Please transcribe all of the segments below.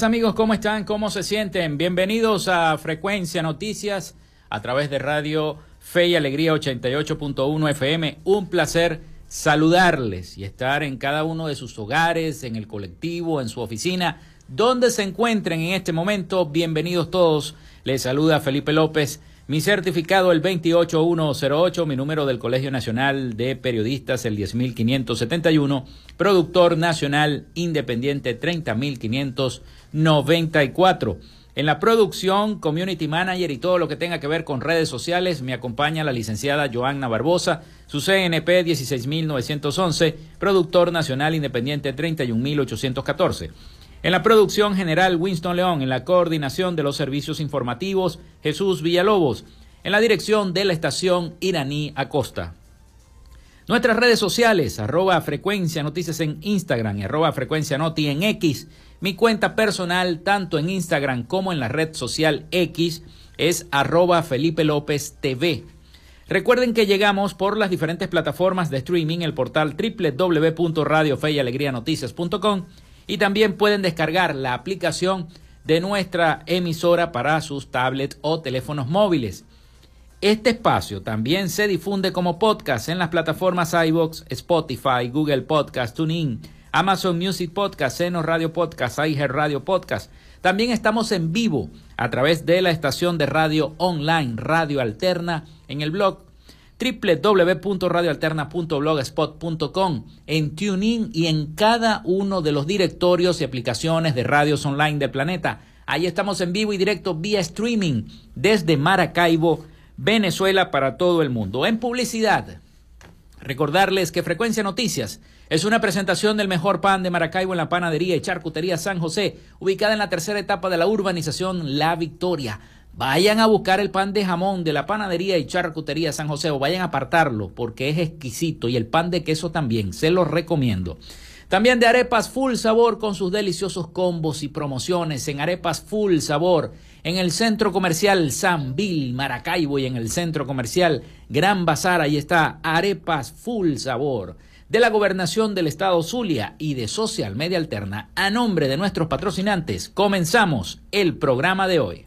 Amigos, ¿cómo están? ¿Cómo se sienten? Bienvenidos a Frecuencia Noticias a través de Radio Fe y Alegría 88.1 FM. Un placer saludarles y estar en cada uno de sus hogares, en el colectivo, en su oficina, donde se encuentren en este momento. Bienvenidos todos. Les saluda Felipe López mi certificado el 28108, mi número del Colegio Nacional de Periodistas el 10571, productor nacional independiente 30594. En la producción, community manager y todo lo que tenga que ver con redes sociales, me acompaña la licenciada Joanna Barbosa, su CNP 16911, productor nacional independiente 31814. En la producción general, Winston León. En la coordinación de los servicios informativos, Jesús Villalobos. En la dirección de la estación Iraní Acosta. Nuestras redes sociales, arroba frecuencia noticias en Instagram y arroba frecuencia noti en X. Mi cuenta personal, tanto en Instagram como en la red social X, es arroba Felipe López TV. Recuerden que llegamos por las diferentes plataformas de streaming, el portal www.radiofeyalegrianoticias.com y también pueden descargar la aplicación de nuestra emisora para sus tablets o teléfonos móviles. Este espacio también se difunde como podcast en las plataformas iBox, Spotify, Google Podcast, TuneIn, Amazon Music Podcast, Seno Radio Podcast, iHeart Radio Podcast. También estamos en vivo a través de la estación de radio online Radio Alterna en el blog www.radioalterna.blogspot.com, en TuneIn y en cada uno de los directorios y aplicaciones de radios online del planeta. Ahí estamos en vivo y directo vía streaming desde Maracaibo, Venezuela para todo el mundo. En publicidad, recordarles que Frecuencia Noticias es una presentación del mejor pan de Maracaibo en la panadería y charcutería San José, ubicada en la tercera etapa de la urbanización La Victoria. Vayan a buscar el pan de jamón de la panadería y charcutería San José o vayan a apartarlo porque es exquisito y el pan de queso también, se los recomiendo. También de arepas full sabor con sus deliciosos combos y promociones en arepas full sabor en el centro comercial San Bill Maracaibo y en el centro comercial Gran Bazar. Ahí está arepas full sabor de la gobernación del estado Zulia y de Social Media Alterna. A nombre de nuestros patrocinantes, comenzamos el programa de hoy.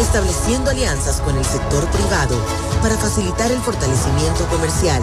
estableciendo alianzas con el sector privado para facilitar el fortalecimiento comercial,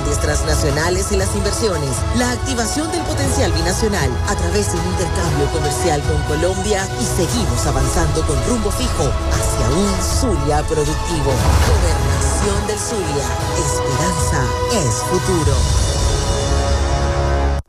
transnacionales y las inversiones, la activación del potencial binacional a través de un intercambio comercial con Colombia y seguimos avanzando con rumbo fijo hacia un Zulia productivo. Gobernación del Zulia. Esperanza es futuro.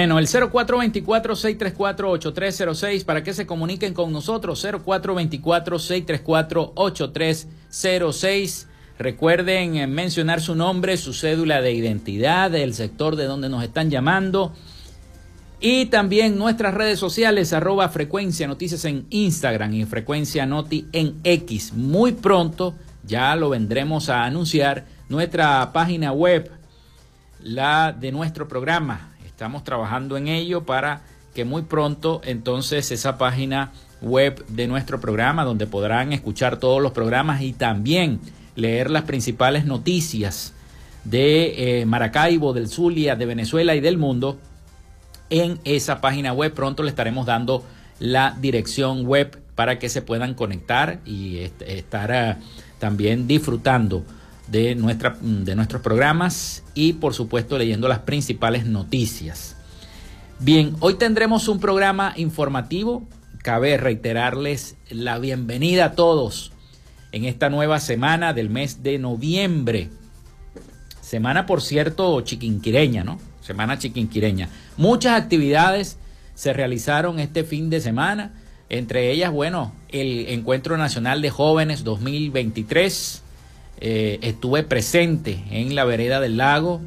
Bueno, el 0424-634-8306 para que se comuniquen con nosotros. 0424-634-8306. Recuerden eh, mencionar su nombre, su cédula de identidad, el sector de donde nos están llamando. Y también nuestras redes sociales, arroba frecuencia noticias en Instagram y frecuencia noti en X. Muy pronto ya lo vendremos a anunciar nuestra página web, la de nuestro programa Estamos trabajando en ello para que muy pronto entonces esa página web de nuestro programa donde podrán escuchar todos los programas y también leer las principales noticias de eh, Maracaibo, del Zulia, de Venezuela y del mundo en esa página web. Pronto le estaremos dando la dirección web para que se puedan conectar y estar eh, también disfrutando de, nuestra, de nuestros programas y por supuesto leyendo las principales noticias. Bien, hoy tendremos un programa informativo. Cabe reiterarles la bienvenida a todos en esta nueva semana del mes de noviembre. Semana, por cierto, chiquinquireña, ¿no? Semana chiquinquireña. Muchas actividades se realizaron este fin de semana. Entre ellas, bueno, el Encuentro Nacional de Jóvenes 2023 eh, estuve presente en la vereda del lago,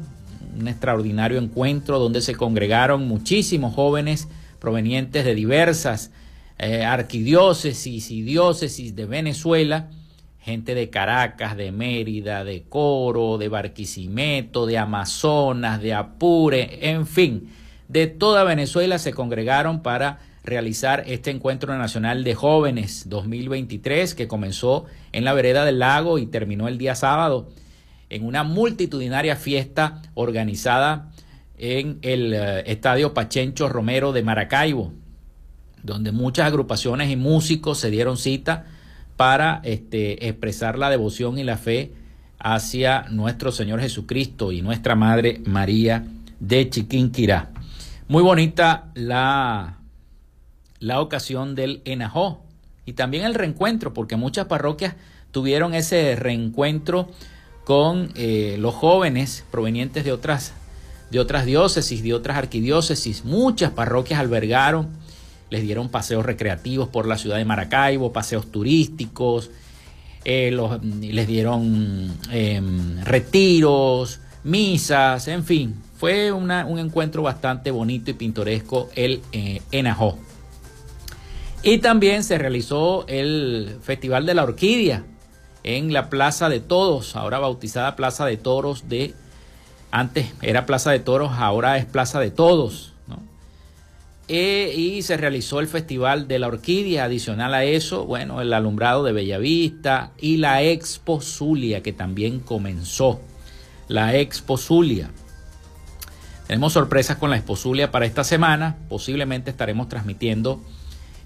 un extraordinario encuentro donde se congregaron muchísimos jóvenes provenientes de diversas eh, arquidiócesis y diócesis de Venezuela, gente de Caracas, de Mérida, de Coro, de Barquisimeto, de Amazonas, de Apure, en fin, de toda Venezuela se congregaron para realizar este encuentro nacional de jóvenes 2023 que comenzó en la vereda del lago y terminó el día sábado en una multitudinaria fiesta organizada en el eh, Estadio Pachencho Romero de Maracaibo, donde muchas agrupaciones y músicos se dieron cita para este, expresar la devoción y la fe hacia nuestro Señor Jesucristo y nuestra Madre María de Chiquinquirá. Muy bonita la la ocasión del Enajó, y también el reencuentro, porque muchas parroquias tuvieron ese reencuentro con eh, los jóvenes provenientes de otras, de otras diócesis, de otras arquidiócesis. Muchas parroquias albergaron, les dieron paseos recreativos por la ciudad de Maracaibo, paseos turísticos, eh, les dieron em, retiros, misas, en fin, fue un encuentro bastante bonito y pintoresco el eh, Enajó. Y también se realizó el Festival de la Orquídea en la Plaza de Todos, ahora bautizada Plaza de Toros de... Antes era Plaza de Toros, ahora es Plaza de Todos. E, y se realizó el Festival de la Orquídea. Adicional a eso, bueno, el alumbrado de Bellavista y la Expo Zulia, que también comenzó. La Expo Zulia. Tenemos sorpresas con la Expo Zulia para esta semana. Posiblemente estaremos transmitiendo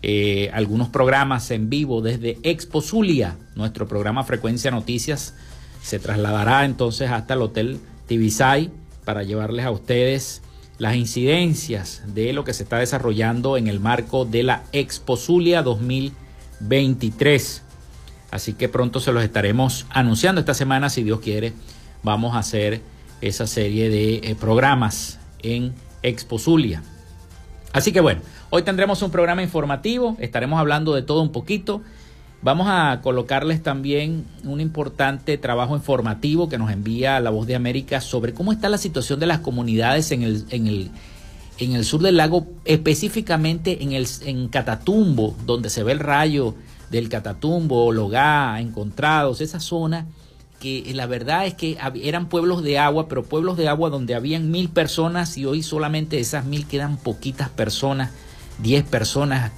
eh, algunos programas en vivo desde Expo Zulia. Nuestro programa Frecuencia Noticias se trasladará entonces hasta el Hotel Tibisay para llevarles a ustedes las incidencias de lo que se está desarrollando en el marco de la Expo Zulia 2023. Así que pronto se los estaremos anunciando esta semana, si Dios quiere, vamos a hacer esa serie de eh, programas en Expo Zulia. Así que bueno, hoy tendremos un programa informativo, estaremos hablando de todo un poquito. Vamos a colocarles también un importante trabajo informativo que nos envía La Voz de América sobre cómo está la situación de las comunidades en el, en el, en el sur del lago, específicamente en, el, en Catatumbo, donde se ve el rayo del Catatumbo, Logá, Encontrados, esa zona que la verdad es que eran pueblos de agua, pero pueblos de agua donde habían mil personas y hoy solamente esas mil quedan poquitas personas, diez personas,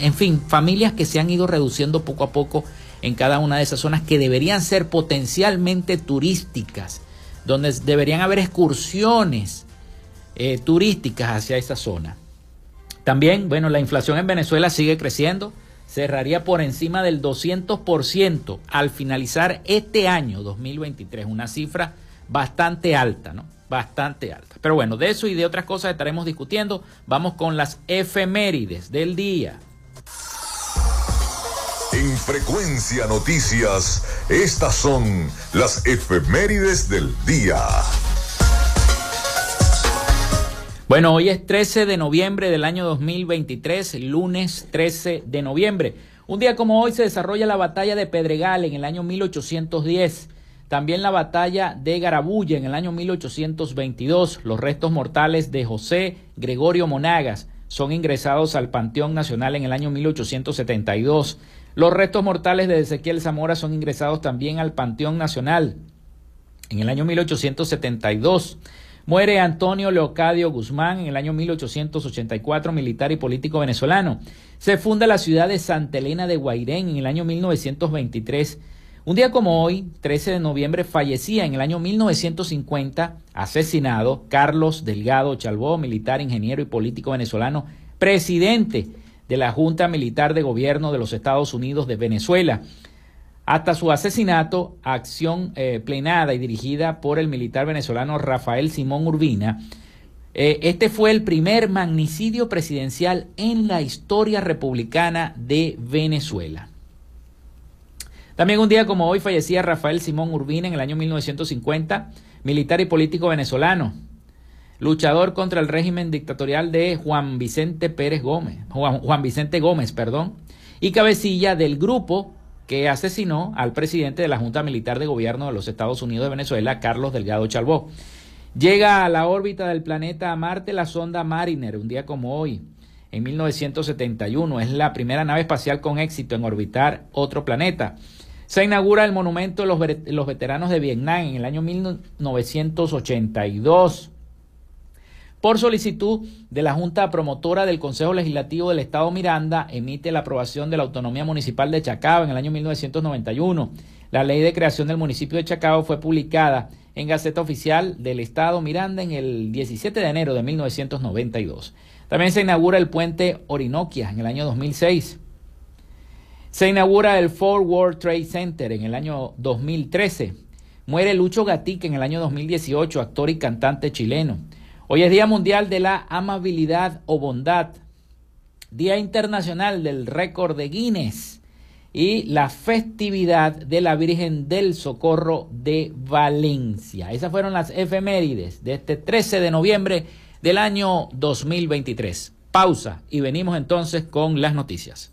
en fin, familias que se han ido reduciendo poco a poco en cada una de esas zonas que deberían ser potencialmente turísticas, donde deberían haber excursiones eh, turísticas hacia esa zona. También, bueno, la inflación en Venezuela sigue creciendo cerraría por encima del 200% al finalizar este año 2023, una cifra bastante alta, ¿no? Bastante alta. Pero bueno, de eso y de otras cosas estaremos discutiendo. Vamos con las efemérides del día. En Frecuencia Noticias, estas son las efemérides del día. Bueno, hoy es 13 de noviembre del año 2023, lunes 13 de noviembre. Un día como hoy se desarrolla la batalla de Pedregal en el año 1810. También la batalla de Garabulla en el año 1822. Los restos mortales de José Gregorio Monagas son ingresados al Panteón Nacional en el año 1872. Los restos mortales de Ezequiel Zamora son ingresados también al Panteón Nacional en el año 1872. Muere Antonio Leocadio Guzmán en el año 1884, militar y político venezolano. Se funda la ciudad de Santa Elena de Guairén en el año 1923. Un día como hoy, 13 de noviembre, fallecía en el año 1950, asesinado, Carlos Delgado Chalbó, militar, ingeniero y político venezolano, presidente de la Junta Militar de Gobierno de los Estados Unidos de Venezuela hasta su asesinato, acción eh, plenada y dirigida por el militar venezolano Rafael Simón Urbina. Eh, este fue el primer magnicidio presidencial en la historia republicana de Venezuela. También un día como hoy fallecía Rafael Simón Urbina en el año 1950, militar y político venezolano, luchador contra el régimen dictatorial de Juan Vicente Pérez Gómez, Juan, Vicente Gómez, perdón, y cabecilla del grupo que asesinó al presidente de la Junta Militar de Gobierno de los Estados Unidos de Venezuela, Carlos Delgado Chalbó. Llega a la órbita del planeta Marte la sonda Mariner, un día como hoy, en 1971. Es la primera nave espacial con éxito en orbitar otro planeta. Se inaugura el monumento de los, veteranos de Vietnam en el año 1982 por solicitud de la Junta Promotora del Consejo Legislativo del Estado Miranda, emite la aprobación de la Autonomía Municipal de Chacao en el año 1991. La ley de creación del municipio de Chacao fue publicada en Gaceta Oficial del Estado Miranda en el 17 de enero de 1992. También se inaugura el puente Orinoquia en el año 2006. Se inaugura el Fort World Trade Center en el año 2013. Muere Lucho Gatica en el año 2018, actor y cantante chileno. Hoy es Día Mundial de la Amabilidad o Bondad, Día Internacional del Récord de Guinness, y la festividad de la Virgen del Socorro de Valencia. Esas fueron las efemérides de este 13 de noviembre del año 2023. Pausa y venimos entonces con las noticias.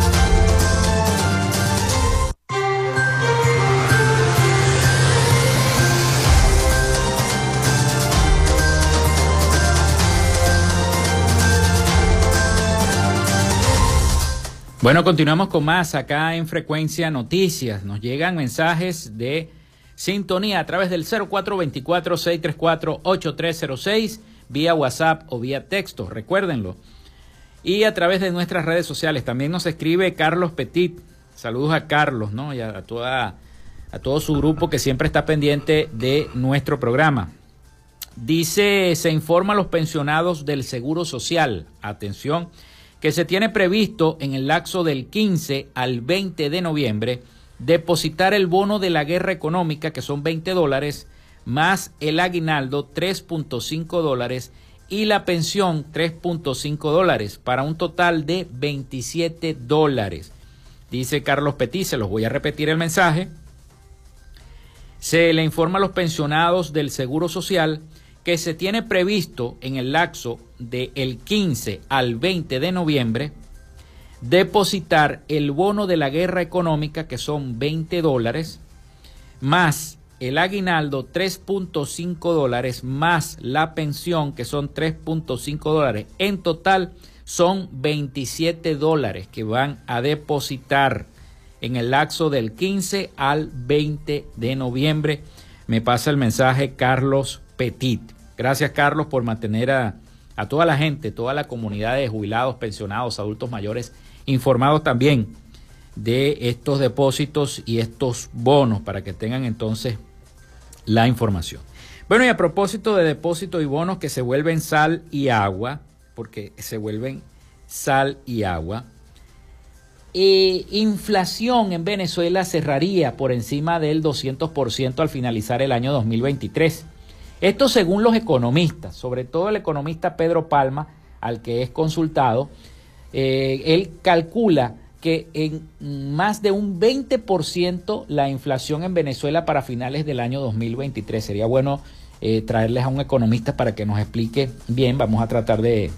Bueno, continuamos con más acá en Frecuencia Noticias. Nos llegan mensajes de sintonía a través del 0424-634-8306, vía WhatsApp o vía texto, recuérdenlo. Y a través de nuestras redes sociales. También nos escribe Carlos Petit. Saludos a Carlos, ¿no? Y a, toda, a todo su grupo que siempre está pendiente de nuestro programa. Dice, se informa a los pensionados del Seguro Social. Atención que se tiene previsto en el lapso del 15 al 20 de noviembre depositar el bono de la guerra económica, que son 20 dólares, más el aguinaldo 3.5 dólares y la pensión 3.5 dólares, para un total de 27 dólares. Dice Carlos Petit, se los voy a repetir el mensaje. Se le informa a los pensionados del Seguro Social que se tiene previsto en el lapso del 15 al 20 de noviembre depositar el bono de la guerra económica, que son 20 dólares, más el aguinaldo 3.5 dólares, más la pensión, que son 3.5 dólares. En total son 27 dólares que van a depositar en el lapso del 15 al 20 de noviembre. Me pasa el mensaje Carlos Petit. Gracias, Carlos, por mantener a, toda la gente, toda la comunidad de jubilados, pensionados, adultos mayores, informados también de estos depósitos y estos bonos para que tengan entonces la información. Bueno, y a propósito de depósitos y bonos que se vuelven sal y agua, porque se vuelven sal y agua, eh, inflación en Venezuela cerraría por encima del 200% al finalizar el año 2023. Esto según los economistas, sobre todo el economista Pedro Palma, al que es consultado, eh, él calcula que en más de un 20% la inflación en Venezuela para finales del año 2023. Sería bueno eh, traerles a un economista para que nos explique bien. Vamos a tratar de,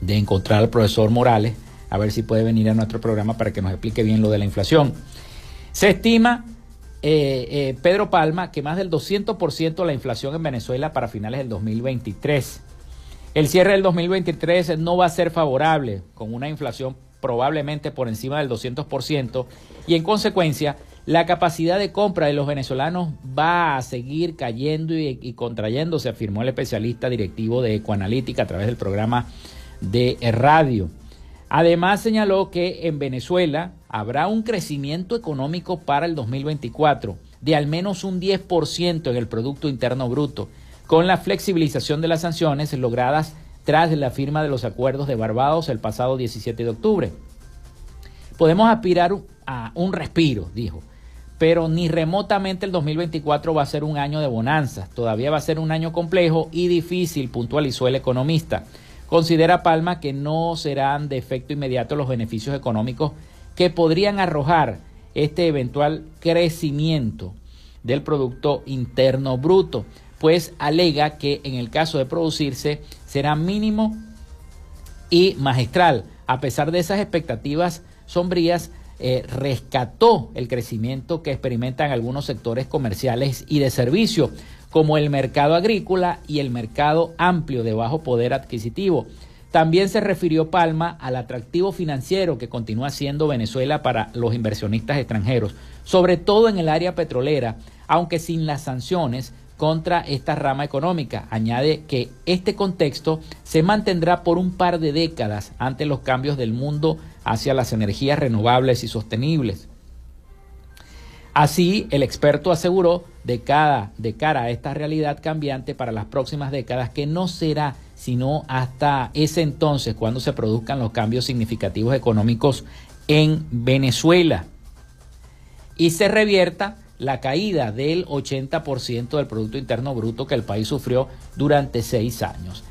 de encontrar al profesor Morales, a ver si puede venir a nuestro programa para que nos explique bien lo de la inflación. Se estima eh, eh, Pedro Palma que más del 200% la inflación en Venezuela para finales del 2023. El cierre del 2023 no va a ser favorable, con una inflación probablemente por encima del 200% y en consecuencia la capacidad de compra de los venezolanos va a seguir cayendo y, y contrayéndose, afirmó el especialista directivo de Ecoanalítica a través del programa de radio. Además señaló que en Venezuela habrá un crecimiento económico para el 2024 de al menos un 10% en el Producto Interno Bruto, con la flexibilización de las sanciones logradas tras la firma de los acuerdos de Barbados el pasado 17 de octubre. Podemos aspirar a un respiro, dijo, pero ni remotamente el 2024 va a ser un año de bonanza, todavía va a ser un año complejo y difícil, puntualizó el economista. Considera Palma que no serán de efecto inmediato los beneficios económicos que podrían arrojar este eventual crecimiento del Producto Interno Bruto, pues alega que en el caso de producirse será mínimo y magistral. A pesar de esas expectativas sombrías, eh, rescató el crecimiento que experimentan algunos sectores comerciales y de servicio, como el mercado agrícola y el mercado amplio de bajo poder adquisitivo. También se refirió Palma al atractivo financiero que continúa siendo Venezuela para los inversionistas extranjeros, sobre todo en el área petrolera, aunque sin las sanciones contra esta rama económica. Añade que este contexto se mantendrá por un par de décadas ante los cambios del mundo hacia las energías renovables y sostenibles. Así, el experto aseguró de, de cara a esta realidad cambiante para las próximas décadas que no será sino hasta ese entonces cuando se produzcan los cambios significativos económicos en Venezuela y se revierta la caída del 80% del Producto Interno Bruto que el país sufrió durante seis años.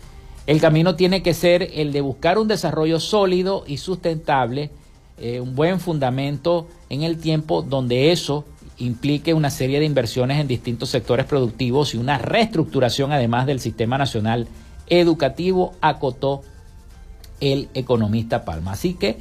El camino tiene que ser el de buscar un desarrollo sólido y sustentable, eh, un buen fundamento en el tiempo donde eso implique una serie de inversiones en distintos sectores productivos y una reestructuración además del sistema nacional educativo, acotó el economista Palma. Así que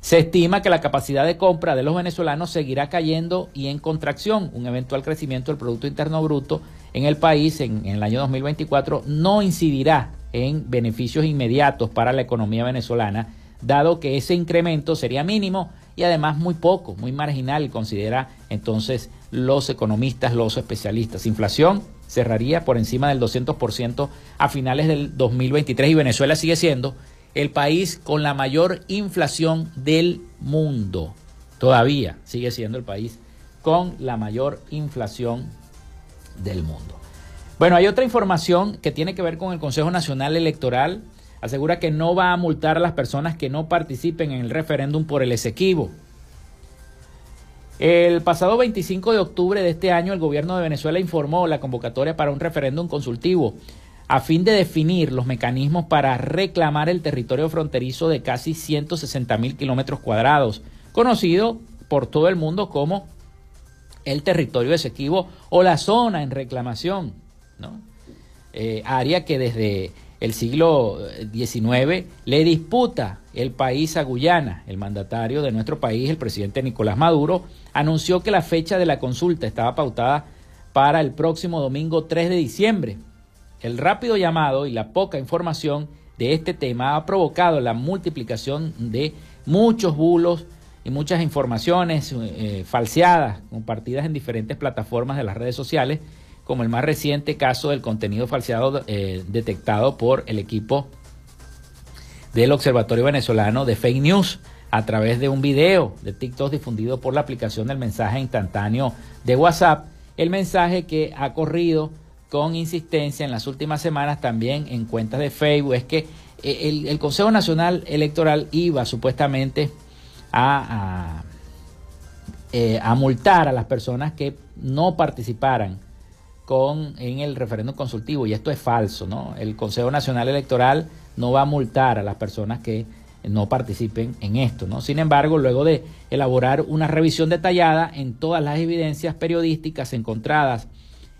se estima que la capacidad de compra de los venezolanos seguirá cayendo y en contracción. Un eventual crecimiento del Producto Interno Bruto en el país en, en el año 2024 no incidirá en beneficios inmediatos para la economía venezolana, dado que ese incremento sería mínimo y además muy poco, muy marginal, considera entonces los economistas, los especialistas. Inflación cerraría por encima del 200% a finales del 2023 y Venezuela sigue siendo el país con la mayor inflación del mundo. Todavía sigue siendo el país con la mayor inflación del mundo. Bueno, hay otra información que tiene que ver con el Consejo Nacional Electoral. Asegura que no va a multar a las personas que no participen en el referéndum por el Esequibo. El pasado 25 de octubre de este año, el gobierno de Venezuela informó la convocatoria para un referéndum consultivo a fin de definir los mecanismos para reclamar el territorio fronterizo de casi 160 mil kilómetros cuadrados, conocido por todo el mundo como el territorio Esequibo o la zona en reclamación, ¿no? Eh, área que desde el siglo XIX le disputa el país a Guyana. El mandatario de nuestro país, el presidente Nicolás Maduro, anunció que la fecha de la consulta estaba pautada para el próximo domingo 3 de diciembre. El rápido llamado y la poca información de este tema ha provocado la multiplicación de muchos bulos y muchas informaciones eh, falseadas compartidas en diferentes plataformas de las redes sociales como el más reciente caso del contenido falseado eh, detectado por el equipo del Observatorio Venezolano de Fake News a través de un video de TikTok difundido por la aplicación del mensaje instantáneo de WhatsApp, el mensaje que ha corrido con insistencia en las últimas semanas también en cuentas de Facebook es que eh, el, Consejo Nacional Electoral iba supuestamente a, a, eh, a multar a las personas que no participaran con, en el referéndum consultivo y esto es falso, ¿no? El Consejo Nacional Electoral no va a multar a las personas que no participen en esto, ¿no? Sin embargo, luego de elaborar una revisión detallada en todas las evidencias periodísticas encontradas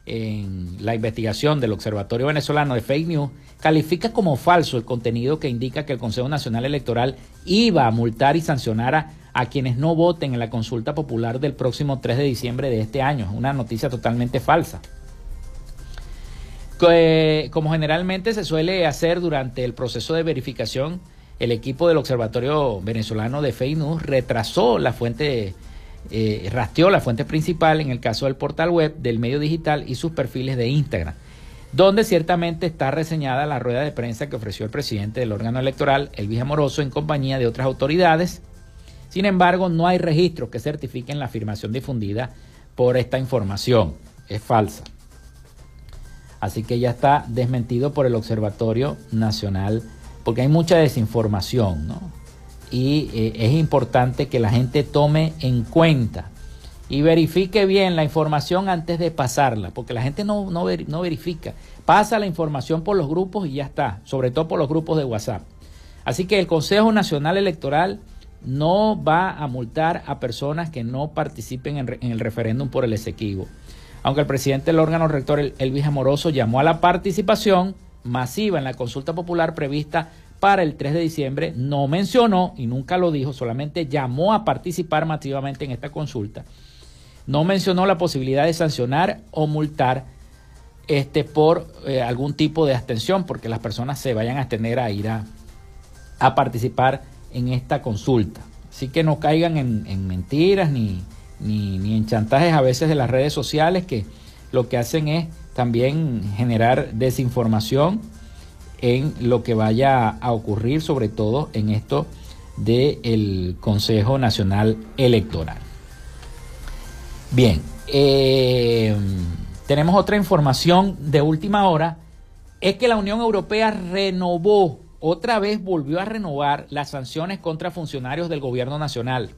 en la investigación del Observatorio Venezolano de Fake News, califica como falso el contenido que indica que el Consejo Nacional Electoral iba a multar y sancionar a, quienes no voten en la consulta popular del próximo 3 de diciembre de este año. Una noticia totalmente falsa como generalmente se suele hacer durante el proceso de verificación, el equipo del Observatorio Venezolano de Fake News retrasó la fuente, eh, rastreó la fuente principal en el caso del portal web del medio digital y sus perfiles de Instagram, donde ciertamente está reseñada la rueda de prensa que ofreció el presidente del órgano electoral, Elvis Amoroso, en compañía de otras autoridades. Sin embargo, no hay registros que certifiquen la afirmación difundida por esta información. Es falsa. Así que ya está desmentido por el Observatorio Nacional, porque hay mucha desinformación, ¿no? Y eh, es importante que la gente tome en cuenta y verifique bien la información antes de pasarla, porque la gente no, no, no verifica. Pasa la información por los grupos y ya está, sobre todo por los grupos de WhatsApp. Así que el Consejo Nacional Electoral no va a multar a personas que no participen en, el referéndum por el exequivo aunque el presidente del órgano rector, Elvis Amoroso, llamó a la participación masiva en la consulta popular prevista para el 3 de diciembre, no mencionó, y nunca lo dijo, solamente llamó a participar masivamente en esta consulta, no mencionó la posibilidad de sancionar o multar este, por eh, algún tipo de abstención, porque las personas se vayan a abstener a ir a, participar en esta consulta. Así que no caigan en mentiras ni, ni, en chantajes a veces de las redes sociales que lo que hacen es también generar desinformación en lo que vaya a ocurrir, sobre todo en esto del Consejo Nacional Electoral. Bien, eh, tenemos otra información de última hora, es que la Unión Europea renovó, otra vez volvió a renovar las sanciones contra funcionarios del gobierno nacional.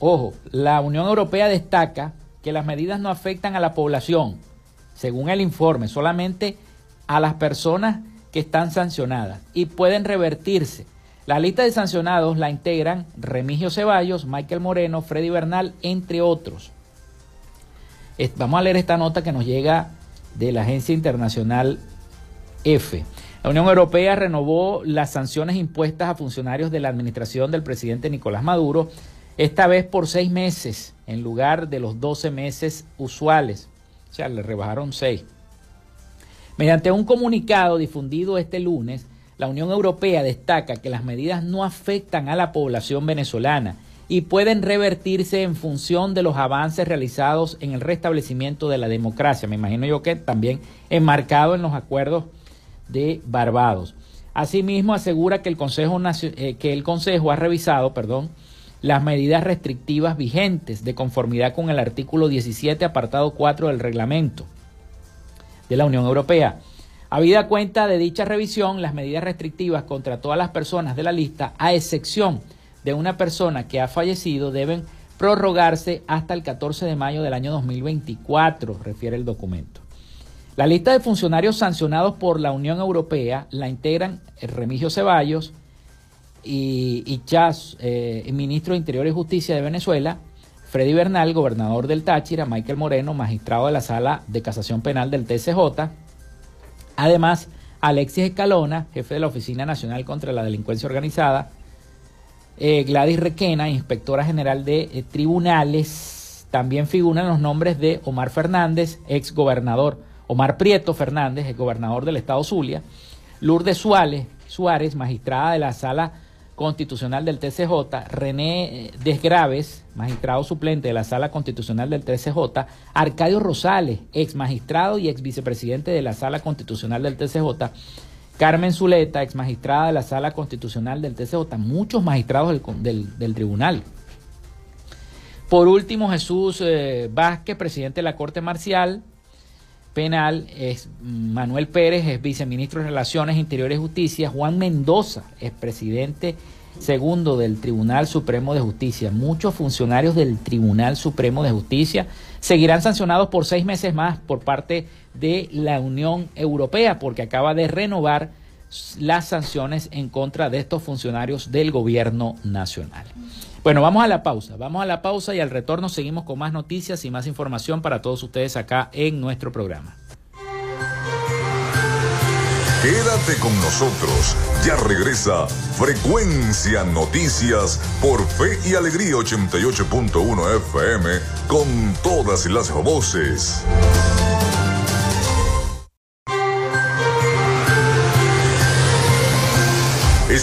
Ojo, la Unión Europea destaca que las medidas no afectan a la población, según el informe, solamente a las personas que están sancionadas y pueden revertirse. La lista de sancionados la integran Remigio Ceballos, Michael Moreno, Freddy Bernal, entre otros. Vamos a leer esta nota que nos llega de la agencia internacional F. La Unión Europea renovó las sanciones impuestas a funcionarios de la administración del presidente Nicolás Maduro, esta vez por seis meses, en lugar de los doce meses usuales. O sea, le rebajaron seis. Mediante un comunicado difundido este lunes, la Unión Europea destaca que las medidas no afectan a la población venezolana y pueden revertirse en función de los avances realizados en el restablecimiento de la democracia. Me imagino yo que también enmarcado en los acuerdos de Barbados. Asimismo, asegura que el Consejo, eh, que el Consejo ha revisado perdón, las medidas restrictivas vigentes de conformidad con el artículo 17, apartado 4 del reglamento de la Unión Europea. Habida cuenta de dicha revisión, las medidas restrictivas contra todas las personas de la lista, a excepción de una persona que ha fallecido, deben prorrogarse hasta el 14 de mayo del año 2024, refiere el documento. La lista de funcionarios sancionados por la Unión Europea la integran Remigio Ceballos y, y Chas, eh, ministro de Interior y Justicia de Venezuela, Freddy Bernal, gobernador del Táchira, Michael Moreno, magistrado de la Sala de Casación Penal del TCJ. Además, Alexis Escalona, jefe de la Oficina Nacional contra la Delincuencia Organizada. Eh, Gladys Requena, inspectora general de eh, tribunales. También figuran los nombres de Omar Fernández, ex gobernador. Omar Prieto Fernández, ex gobernador del estado Zulia. Lourdes Suárez, Suárez, magistrada de la Sala Constitucional del TCJ, René eh, Desgraves, magistrado suplente de la Sala Constitucional del TCJ, Arcadio Rosales, ex magistrado y ex vicepresidente de la Sala Constitucional del TCJ, Carmen Zuleta, ex magistrada de la Sala Constitucional del TCJ, muchos magistrados del, tribunal. Por último, Jesús eh, Vázquez, presidente de la Corte Marcial Penal, es Manuel Pérez, es viceministro de Relaciones Interiores y Justicia, Juan Mendoza, es presidente segundo del Tribunal Supremo de Justicia. Muchos funcionarios del Tribunal Supremo de Justicia seguirán sancionados por seis meses más por parte de la Unión Europea porque acaba de renovar las sanciones en contra de estos funcionarios del gobierno nacional. Bueno, vamos a la pausa, vamos a la pausa y al retorno seguimos con más noticias y más información para todos ustedes acá en nuestro programa. Quédate con nosotros. Ya regresa Frecuencia Noticias por Fe y Alegría 88.1 FM con todas las voces.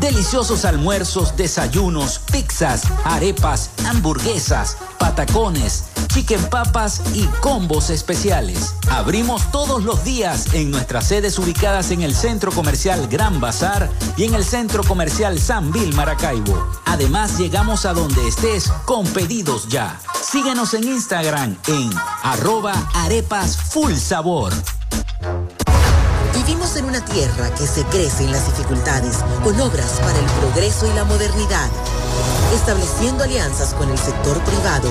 Deliciosos almuerzos, desayunos, pizzas, arepas, hamburguesas, patacones, chicken papas y combos especiales. Abrimos todos los días en nuestras sedes ubicadas en el Centro Comercial Gran Bazar y en el Centro Comercial San Vil Maracaibo. Además, llegamos a donde estés con pedidos ya. Síguenos en Instagram en arroba arepas full sabor. Vivimos en una tierra que se crece en las dificultades, con obras para el progreso y la modernidad, estableciendo alianzas con el sector privado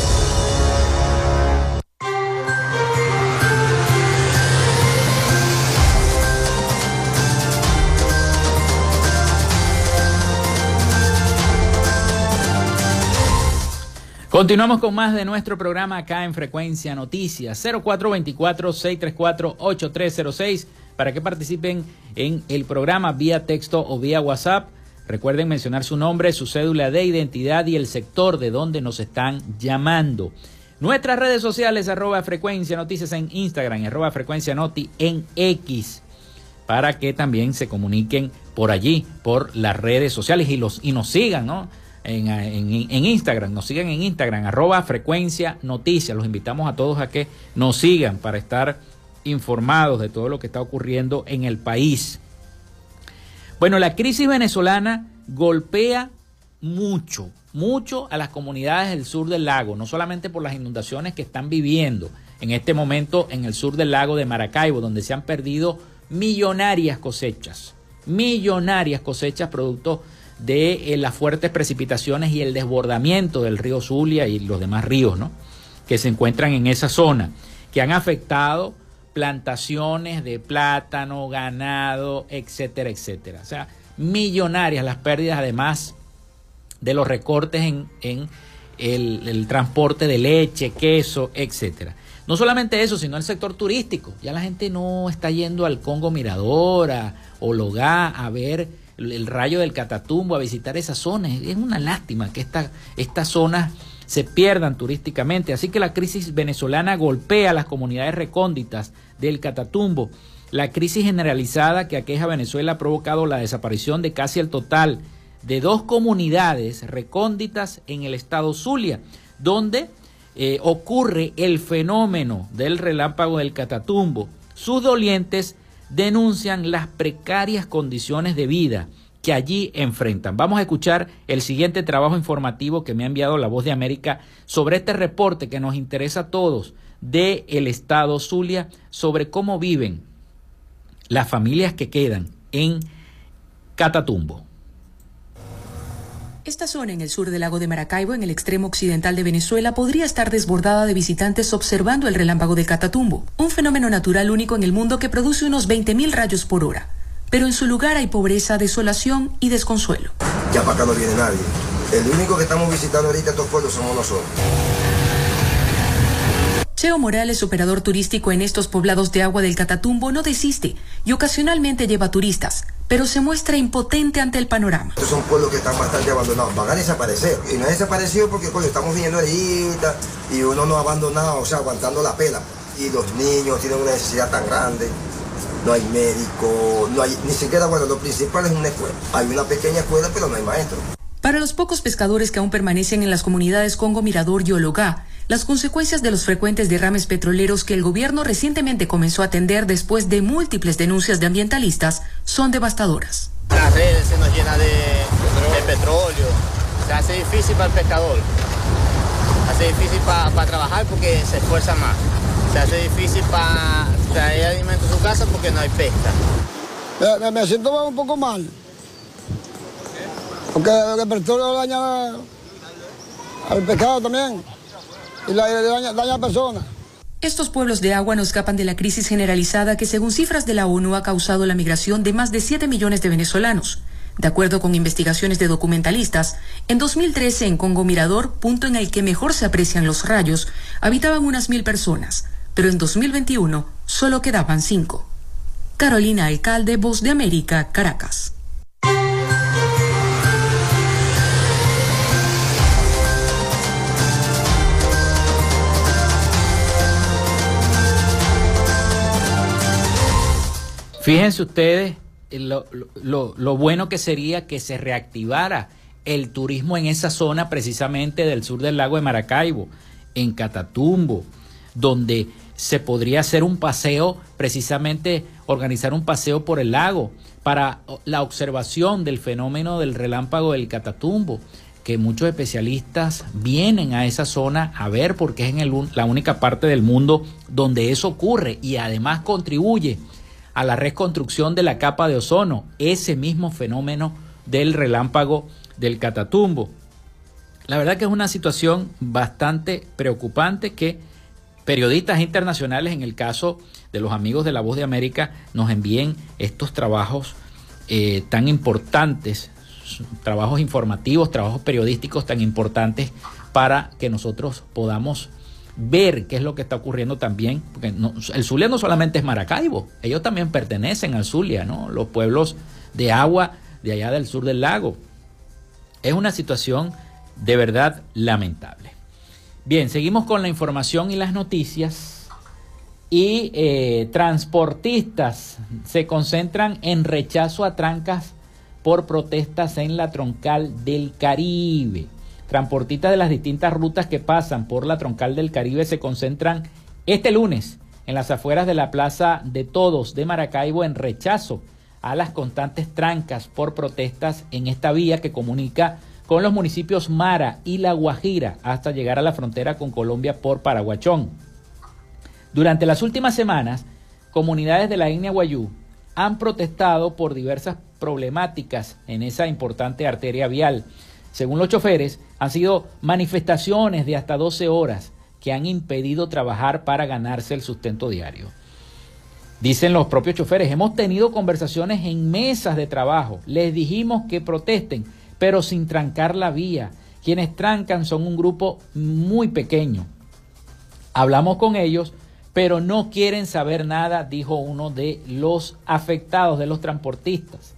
Continuamos con más de nuestro programa acá en Frecuencia Noticias 0424-634-8306 para que participen en el programa vía texto o vía WhatsApp. Recuerden mencionar su nombre, su cédula de identidad y el sector de donde nos están llamando. Nuestras redes sociales, arroba frecuencia noticias en Instagram, arroba frecuencia noti en X, para que también se comuniquen por allí, por las redes sociales y, los, y nos sigan, ¿no? En, en, Instagram, nos sigan en Instagram, arroba frecuencia noticias. Los invitamos a todos a que nos sigan para estar informados de todo lo que está ocurriendo en el país. Bueno, la crisis venezolana golpea mucho, mucho a las comunidades del sur del lago, no solamente por las inundaciones que están viviendo en este momento en el sur del lago de Maracaibo, donde se han perdido millonarias cosechas, millonarias cosechas producto de eh, las fuertes precipitaciones y el desbordamiento del río Zulia y los demás ríos, ¿no? Que se encuentran en esa zona, que han afectado plantaciones de plátano, ganado, etcétera, etcétera. O sea, millonarias las pérdidas, además de los recortes en, en el, el, transporte de leche, queso, etcétera. No solamente eso, sino el sector turístico. Ya la gente no está yendo al Congo Miradora o Logá a ver el rayo del Catatumbo, a visitar esa zona. Es una lástima que estas zonas se pierdan turísticamente. Así que la crisis venezolana golpea a las comunidades recónditas del Catatumbo. La crisis generalizada que aqueja a Venezuela ha provocado la desaparición de casi el total de dos comunidades recónditas en el estado Zulia, donde eh, ocurre el fenómeno del relámpago del Catatumbo. Sus dolientes denuncian las precarias condiciones de vida que allí enfrentan. Vamos a escuchar el siguiente trabajo informativo que me ha enviado la Voz de América sobre este reporte que nos interesa a todos del el estado Zulia sobre cómo viven las familias que quedan en Catatumbo. Esta zona en el sur del lago de Maracaibo, en el extremo occidental de Venezuela, podría estar desbordada de visitantes observando el relámpago de Catatumbo, un fenómeno natural único en el mundo que produce unos 20.000 rayos por hora. Pero en su lugar hay pobreza, desolación y desconsuelo. Ya para acá no viene nadie. El único que estamos visitando ahorita estos pueblos somos nosotros. Cheo Morales, operador turístico en estos poblados de agua del Catatumbo, no desiste y ocasionalmente lleva turistas, pero se muestra impotente ante el panorama. Estos son pueblos que están bastante abandonados, van a desaparecer. Y no ha desaparecido porque cuando estamos viniendo ahorita y uno no ha abandonado, o sea, aguantando la pela. Y los niños tienen una necesidad tan grande. No hay médico, no hay, ni siquiera, bueno, lo principal es una escuela. Hay una pequeña escuela, pero no hay maestro. Para los pocos pescadores que aún permanecen en las comunidades Congo Mirador y Ologá, las consecuencias de los frecuentes derrames petroleros que el gobierno recientemente comenzó a atender después de múltiples denuncias de ambientalistas son devastadoras. Las redes se nos llena de, de petróleo, se hace difícil para el pescador, se hace difícil para trabajar porque se esfuerza más. se hace difícil para traer alimento a su casa porque no hay pesca. Me, siento un poco mal. Porque el petróleo daña al pescado también Estos pueblos de agua no escapan de la crisis generalizada que, según cifras de la ONU, ha causado la migración de más de 7 millones de venezolanos. De acuerdo con investigaciones de documentalistas, en 2013 en Congo Mirador, punto en el que mejor se aprecian los rayos, habitaban unas mil personas, pero en 2021 solo quedaban cinco. Carolina Alcalde, Voz de América, Caracas. Fíjense ustedes lo, lo, bueno que sería que se reactivara el turismo en esa zona precisamente del sur del lago de Maracaibo, en Catatumbo, donde se podría hacer un paseo, precisamente organizar un paseo por el lago para la observación del fenómeno del relámpago del Catatumbo, que muchos especialistas vienen a esa zona a ver porque es en la única parte del mundo donde eso ocurre y además contribuye a la reconstrucción de la capa de ozono, ese mismo fenómeno del relámpago del Catatumbo. La verdad que es una situación bastante preocupante que periodistas internacionales, en el caso de los amigos de la Voz de América, nos envíen estos trabajos eh, tan importantes, trabajos informativos, trabajos periodísticos tan importantes para que nosotros podamos ver qué es lo que está ocurriendo también, porque el Zulia no solamente es Maracaibo, ellos también pertenecen al Zulia, ¿no? Los pueblos de agua de allá del sur del lago. Es una situación de verdad lamentable. Bien, seguimos con la información y las noticias. Y eh, transportistas se concentran en rechazo a trancas por protestas en la troncal del Caribe. Transportistas de las distintas rutas que pasan por la troncal del Caribe se concentran este lunes en las afueras de la Plaza de Todos de Maracaibo en rechazo a las constantes trancas por protestas en esta vía que comunica con los municipios Mara y La Guajira hasta llegar a la frontera con Colombia por Paraguachón. Durante las últimas semanas, comunidades de la etnia Guayú han protestado por diversas problemáticas en esa importante arteria vial según los choferes, han sido manifestaciones de hasta 12 horas que han impedido trabajar para ganarse el sustento diario. Dicen los propios choferes, hemos tenido conversaciones en mesas de trabajo, les dijimos que protesten, pero sin trancar la vía. Quienes trancan son un grupo muy pequeño. Hablamos con ellos, pero no quieren saber nada, dijo uno de los afectados, de los transportistas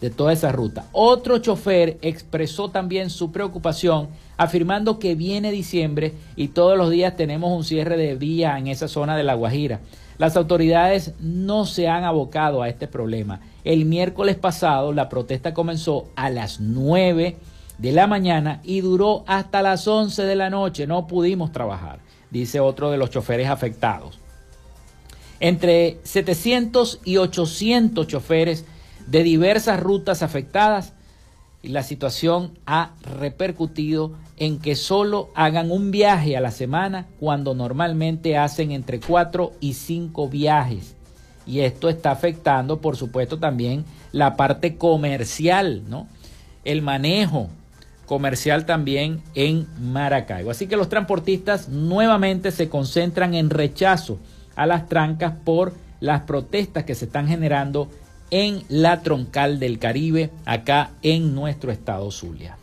de toda esa ruta. Otro chofer expresó también su preocupación afirmando que viene diciembre y todos los días tenemos un cierre de vía en esa zona de La Guajira. Las autoridades no se han abocado a este problema. El miércoles pasado la protesta comenzó a las 9 de la mañana y duró hasta las 11 de la noche. No pudimos trabajar, dice otro de los choferes afectados. Entre 700 y 800 choferes de diversas rutas afectadas y la situación ha repercutido en que solo hagan un viaje a la semana cuando normalmente hacen entre cuatro y cinco viajes. Y esto está afectando, por supuesto, también la parte comercial, ¿no? El manejo comercial también en Maracaibo. Así que los transportistas nuevamente se concentran en rechazo a las trancas por las protestas que se están generando en la troncal del Caribe, acá en nuestro estado Zulia.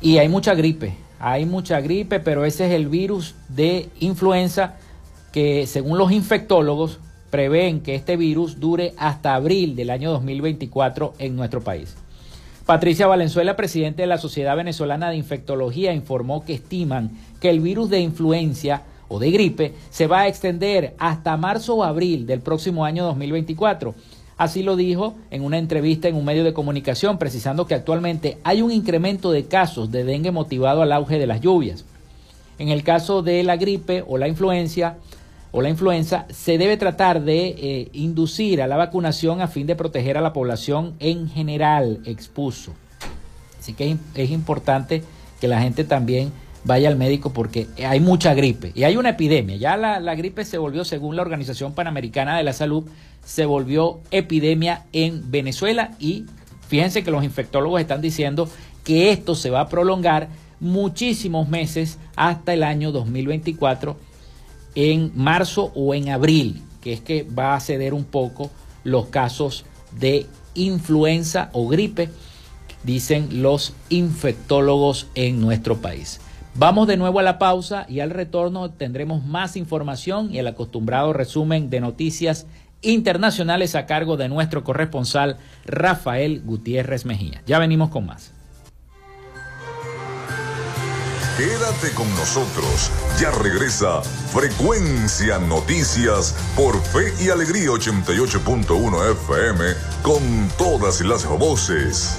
Y hay mucha gripe, hay mucha gripe, pero ese es el virus de influenza que según los infectólogos prevén que este virus dure hasta abril del año 2024 en nuestro país. Patricia Valenzuela, presidente de la Sociedad Venezolana de Infectología, informó que estiman que el virus de influencia o de gripe se va a extender hasta marzo o abril del próximo año 2024. Así lo dijo en una entrevista en un medio de comunicación, precisando que actualmente hay un incremento de casos de dengue motivado al auge de las lluvias. En el caso de la gripe o la influencia o la influenza, se debe tratar de eh, inducir a la vacunación a fin de proteger a la población en general, expuso. Así que es importante que la gente también vaya al médico porque hay mucha gripe y hay una epidemia. Ya la, la gripe se volvió, según la Organización Panamericana de la Salud, se volvió epidemia en Venezuela y fíjense que los infectólogos están diciendo que esto se va a prolongar muchísimos meses hasta el año 2024 en marzo o en abril, que es que va a ceder un poco los casos de influenza o gripe, dicen los infectólogos en nuestro país. Vamos de nuevo a la pausa y al retorno tendremos más información y el acostumbrado resumen de noticias internacionales a cargo de nuestro corresponsal Rafael Gutiérrez Mejía. Ya venimos con más. Quédate con nosotros. Ya regresa Frecuencia Noticias por Fe y Alegría 88.1 FM con todas las voces.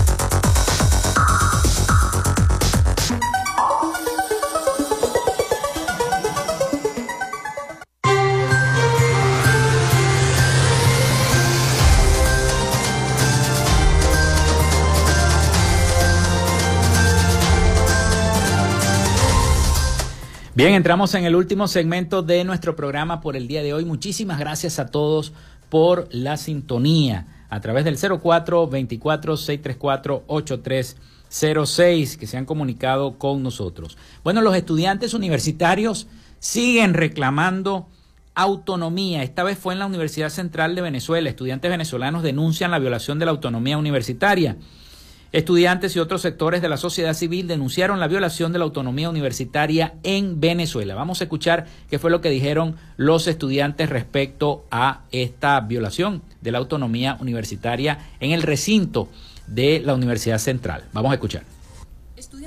Bien, entramos en el último segmento de nuestro programa por el día de hoy. Muchísimas gracias a todos por la sintonía a través del 04 24 634 8306 que se han comunicado con nosotros. Bueno, los estudiantes universitarios siguen reclamando autonomía. Esta vez fue en la Universidad Central de Venezuela. Estudiantes venezolanos denuncian la violación de la autonomía universitaria. Estudiantes y otros sectores de la sociedad civil denunciaron la violación de la autonomía universitaria en Venezuela. Vamos a escuchar qué fue lo que dijeron los estudiantes respecto a esta violación de la autonomía universitaria en el recinto de la Universidad Central. Vamos a escuchar.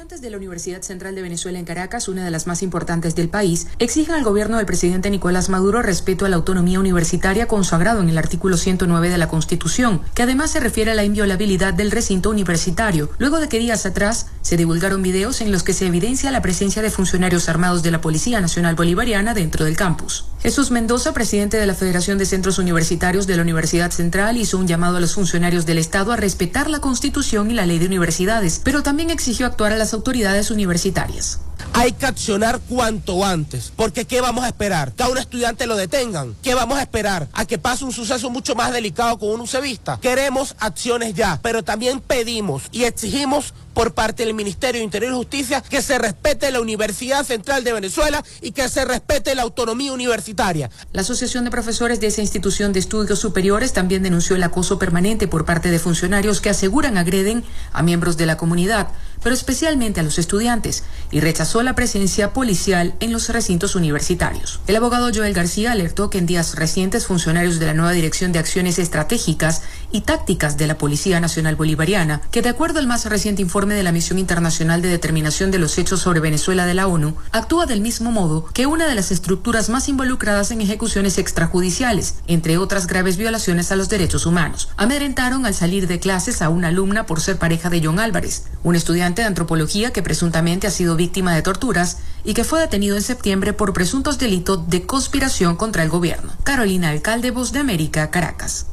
Estudiantes de la Universidad Central de Venezuela en Caracas, una de las más importantes del país, exigen al gobierno del presidente Nicolás Maduro respeto a la autonomía universitaria consagrado en el artículo 109 de la Constitución, que además se refiere a la inviolabilidad del recinto universitario, luego de que días atrás se divulgaron videos en los que se evidencia la presencia de funcionarios armados de la Policía Nacional Bolivariana dentro del campus. Jesús Mendoza, presidente de la Federación de Centros Universitarios de la Universidad Central, hizo un llamado a los funcionarios del Estado a respetar la Constitución y la ley de universidades, pero también exigió actuar a las autoridades universitarias. Hay que accionar cuanto antes, porque ¿qué vamos a esperar? ¿Que a un estudiante lo detengan? ¿Qué vamos a esperar? ¿A que pase un suceso mucho más delicado con un UCEVista? Queremos acciones ya, pero también pedimos y exigimos por parte del Ministerio de Interior y Justicia que se respete la Universidad Central de Venezuela y que se respete la autonomía universitaria. La Asociación de Profesores de esa institución de estudios superiores también denunció el acoso permanente por parte de funcionarios que aseguran agreden a miembros de la comunidad, pero especialmente a los estudiantes, y rechazó la presencia policial en los recintos universitarios. El abogado Joel García alertó que en días recientes funcionarios de la nueva Dirección de Acciones Estratégicas y Tácticas de la Policía Nacional Bolivariana, que de acuerdo al más reciente informe de la Misión Internacional de Determinación de los Hechos sobre Venezuela de la ONU, actúa del mismo modo que una de las estructuras más involucradas en ejecuciones extrajudiciales, entre otras graves violaciones a los derechos humanos. Amedrentaron al salir de clases a una alumna por ser pareja de John Álvarez, un estudiante de antropología que presuntamente ha sido víctima de torturas y que fue detenido en septiembre por presuntos delitos de conspiración contra el gobierno. Carolina Alcalde, Voz de América, Caracas.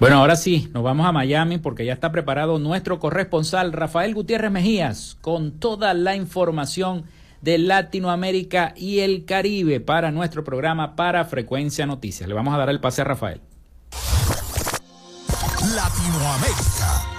Bueno, ahora sí, nos vamos a Miami porque ya está preparado nuestro corresponsal Rafael Gutiérrez Mejías con toda la información de Latinoamérica y el Caribe para nuestro programa para Frecuencia Noticias. Le vamos a dar el pase a Rafael. Latinoamérica.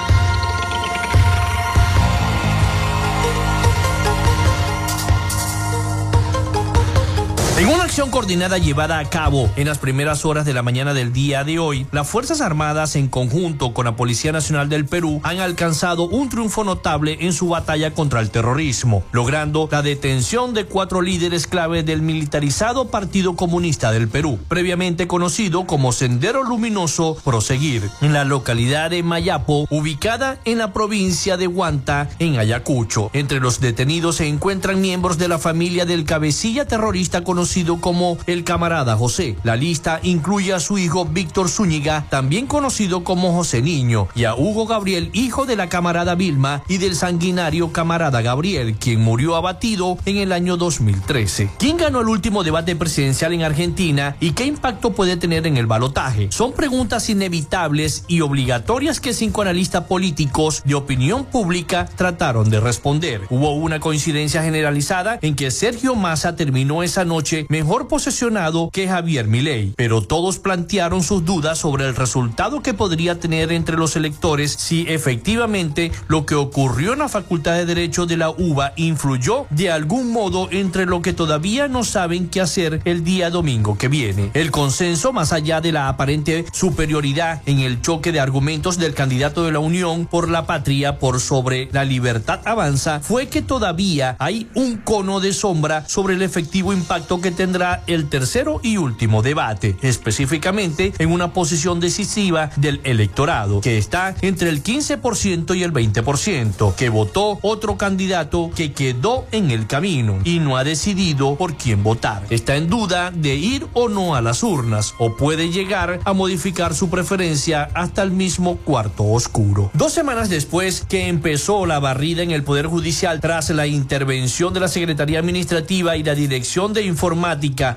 En una acción coordinada llevada a cabo en las primeras horas de la mañana del día de hoy, las Fuerzas Armadas en conjunto con la Policía Nacional del Perú han alcanzado un triunfo notable en su batalla contra el terrorismo, logrando la detención de cuatro líderes clave del militarizado Partido Comunista del Perú, previamente conocido como Sendero Luminoso Proseguir, en la localidad de Mayapo, ubicada en la provincia de Huanta, en Ayacucho. Entre los detenidos se encuentran miembros de la familia del cabecilla terrorista conocido conocido como el camarada José. La lista incluye a su hijo Víctor Zúñiga, también conocido como José Niño, y a Hugo Gabriel, hijo de la camarada Vilma y del sanguinario camarada Gabriel, quien murió abatido en el año 2013. ¿Quién ganó el último debate presidencial en Argentina y qué impacto puede tener en el balotaje? Son preguntas inevitables y obligatorias que cinco analistas políticos de opinión pública trataron de responder. Hubo una coincidencia generalizada en que Sergio Massa terminó esa noche mejor posesionado que Javier Milei, pero todos plantearon sus dudas sobre el resultado que podría tener entre los electores si efectivamente lo que ocurrió en la Facultad de Derecho de la UBA influyó de algún modo entre lo que todavía no saben qué hacer el día domingo que viene. El consenso, más allá de la aparente superioridad en el choque de argumentos del candidato de la Unión por la patria por sobre la libertad avanza, fue que todavía hay un cono de sombra sobre el efectivo impacto que tendrá el tercero y último debate, específicamente en una posición decisiva del electorado, que está entre el 15% y el 20%, que votó otro candidato que quedó en el camino y no ha decidido por quién votar. Está en duda de ir o no a las urnas o puede llegar a modificar su preferencia hasta el mismo cuarto oscuro. Dos semanas después que empezó la barrida en el Poder Judicial tras la intervención de la Secretaría Administrativa y la Dirección de Información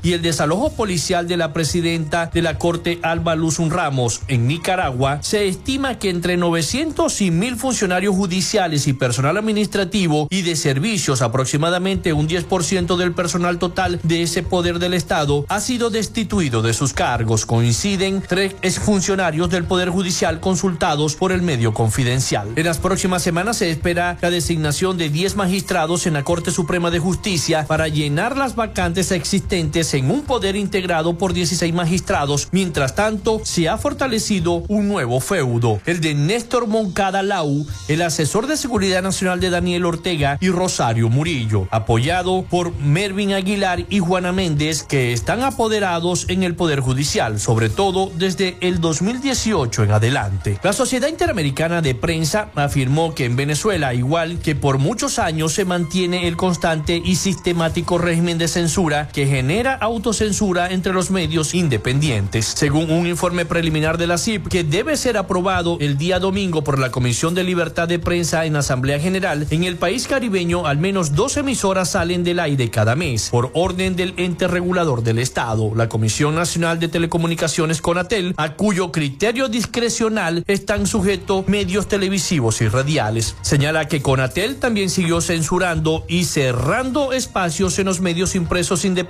y el desalojo policial de la presidenta de la Corte Alba Luzun Ramos en Nicaragua, se estima que entre 900 y 1000 funcionarios judiciales y personal administrativo y de servicios, aproximadamente un 10% del personal total de ese poder del Estado, ha sido destituido de sus cargos. Coinciden tres exfuncionarios del Poder Judicial consultados por el medio confidencial. En las próximas semanas se espera la designación de 10 magistrados en la Corte Suprema de Justicia para llenar las vacantes existentes en un poder integrado por 16 magistrados. Mientras tanto, se ha fortalecido un nuevo feudo, el de Néstor Moncada Lau, el asesor de seguridad nacional de Daniel Ortega y Rosario Murillo, apoyado por Mervin Aguilar y Juana Méndez, que están apoderados en el Poder Judicial, sobre todo desde el 2018 en adelante. La Sociedad Interamericana de Prensa afirmó que en Venezuela, igual que por muchos años, se mantiene el constante y sistemático régimen de censura que genera autocensura entre los medios independientes. Según un informe preliminar de la CIP que debe ser aprobado el día domingo por la Comisión de Libertad de Prensa en Asamblea General, en el país caribeño al menos dos emisoras salen del aire cada mes por orden del ente regulador del Estado, la Comisión Nacional de Telecomunicaciones Conatel, a cuyo criterio discrecional están sujetos medios televisivos y radiales. Señala que Conatel también siguió censurando y cerrando espacios en los medios impresos independientes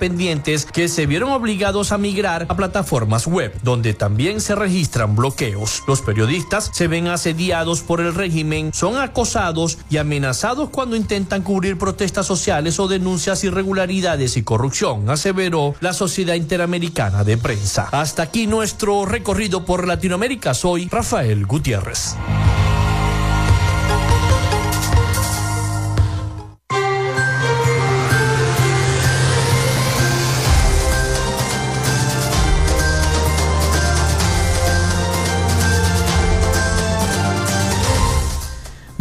que se vieron obligados a migrar a plataformas web, donde también se registran bloqueos. Los periodistas se ven asediados por el régimen, son acosados y amenazados cuando intentan cubrir protestas sociales o denuncias irregularidades y corrupción, aseveró la Sociedad Interamericana de Prensa. Hasta aquí nuestro recorrido por Latinoamérica. Soy Rafael Gutiérrez.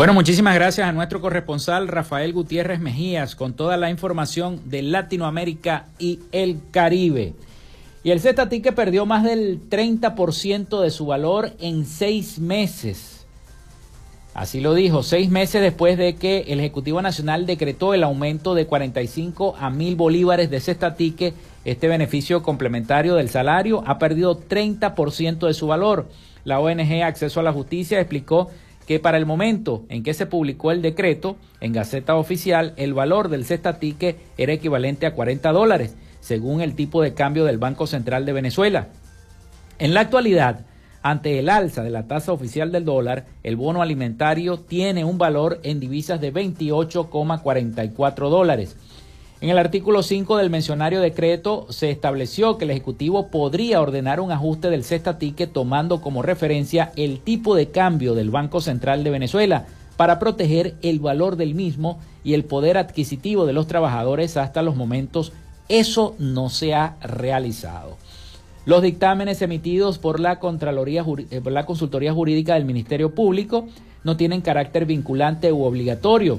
Bueno, muchísimas gracias a nuestro corresponsal Rafael Gutiérrez Mejías con toda la información de Latinoamérica y el Caribe. Y el Zetatique perdió más del 30% de su valor en seis meses. Así lo dijo, seis meses después de que el Ejecutivo Nacional decretó el aumento de 45 a mil bolívares de Cestatique, este beneficio complementario del salario ha perdido 30% de su valor. La ONG Acceso a la Justicia explicó que para el momento en que se publicó el decreto en Gaceta Oficial, el valor del cestatique era equivalente a 40 dólares, según el tipo de cambio del Banco Central de Venezuela. En la actualidad, ante el alza de la tasa oficial del dólar, el bono alimentario tiene un valor en divisas de 28,44 dólares. En el artículo 5 del mencionario decreto se estableció que el Ejecutivo podría ordenar un ajuste del cesta ticket tomando como referencia el tipo de cambio del Banco Central de Venezuela para proteger el valor del mismo y el poder adquisitivo de los trabajadores hasta los momentos. Eso no se ha realizado. Los dictámenes emitidos por la, Contraloría, eh, por la Consultoría Jurídica del Ministerio Público no tienen carácter vinculante u obligatorio.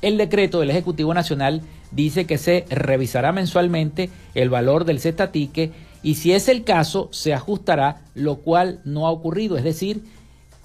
El decreto del Ejecutivo Nacional dice que se revisará mensualmente el valor del cestatique y si es el caso se ajustará, lo cual no ha ocurrido, es decir,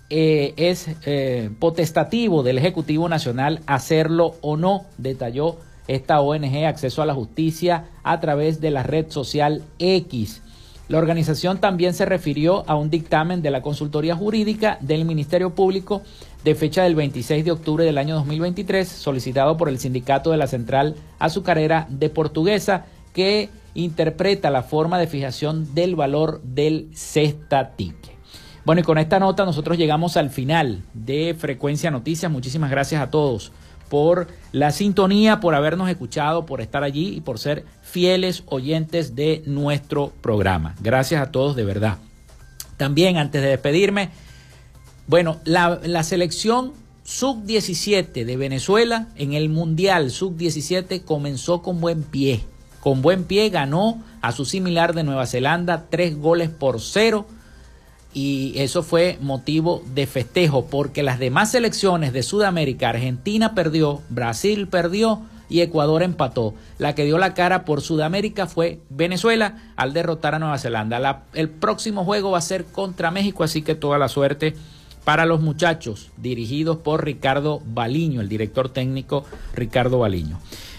eh, es eh, potestativo del Ejecutivo Nacional hacerlo o no, detalló esta ONG Acceso a la Justicia a través de la red social X. La organización también se refirió a un dictamen de la Consultoría Jurídica del Ministerio Público de fecha del 26 de octubre del año 2023, solicitado por el Sindicato de la Central Azucarera de Portuguesa, que interpreta la forma de fijación del valor del cestatique. Bueno, y con esta nota nosotros llegamos al final de Frecuencia Noticias. Muchísimas gracias a todos por la sintonía, por habernos escuchado, por estar allí y por ser fieles oyentes de nuestro programa. Gracias a todos de verdad. También antes de despedirme, bueno, la, selección sub-17 de Venezuela en el Mundial sub-17 comenzó con buen pie. Con buen pie ganó a su similar de Nueva Zelanda tres goles por cero y eso fue motivo de festejo porque las demás selecciones de Sudamérica, Argentina perdió, Brasil perdió y Ecuador empató. La que dio la cara por Sudamérica fue Venezuela al derrotar a Nueva Zelanda. el próximo juego va a ser contra México, así que toda la suerte para los muchachos, dirigidos por Ricardo Baliño, el director técnico Ricardo Baliño.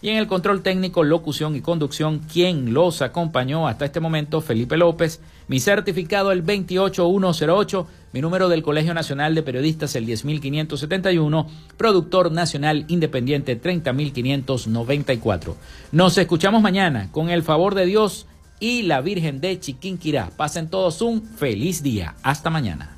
Y en el control técnico, locución y conducción, quien los acompañó hasta este momento, Felipe López. Mi certificado, el 28108 mi número del Colegio Nacional de Periodistas el 10571, productor nacional independiente 30594. Nos escuchamos mañana con el favor de Dios y la Virgen de Chiquinquirá. Pasen todos un feliz día. Hasta mañana.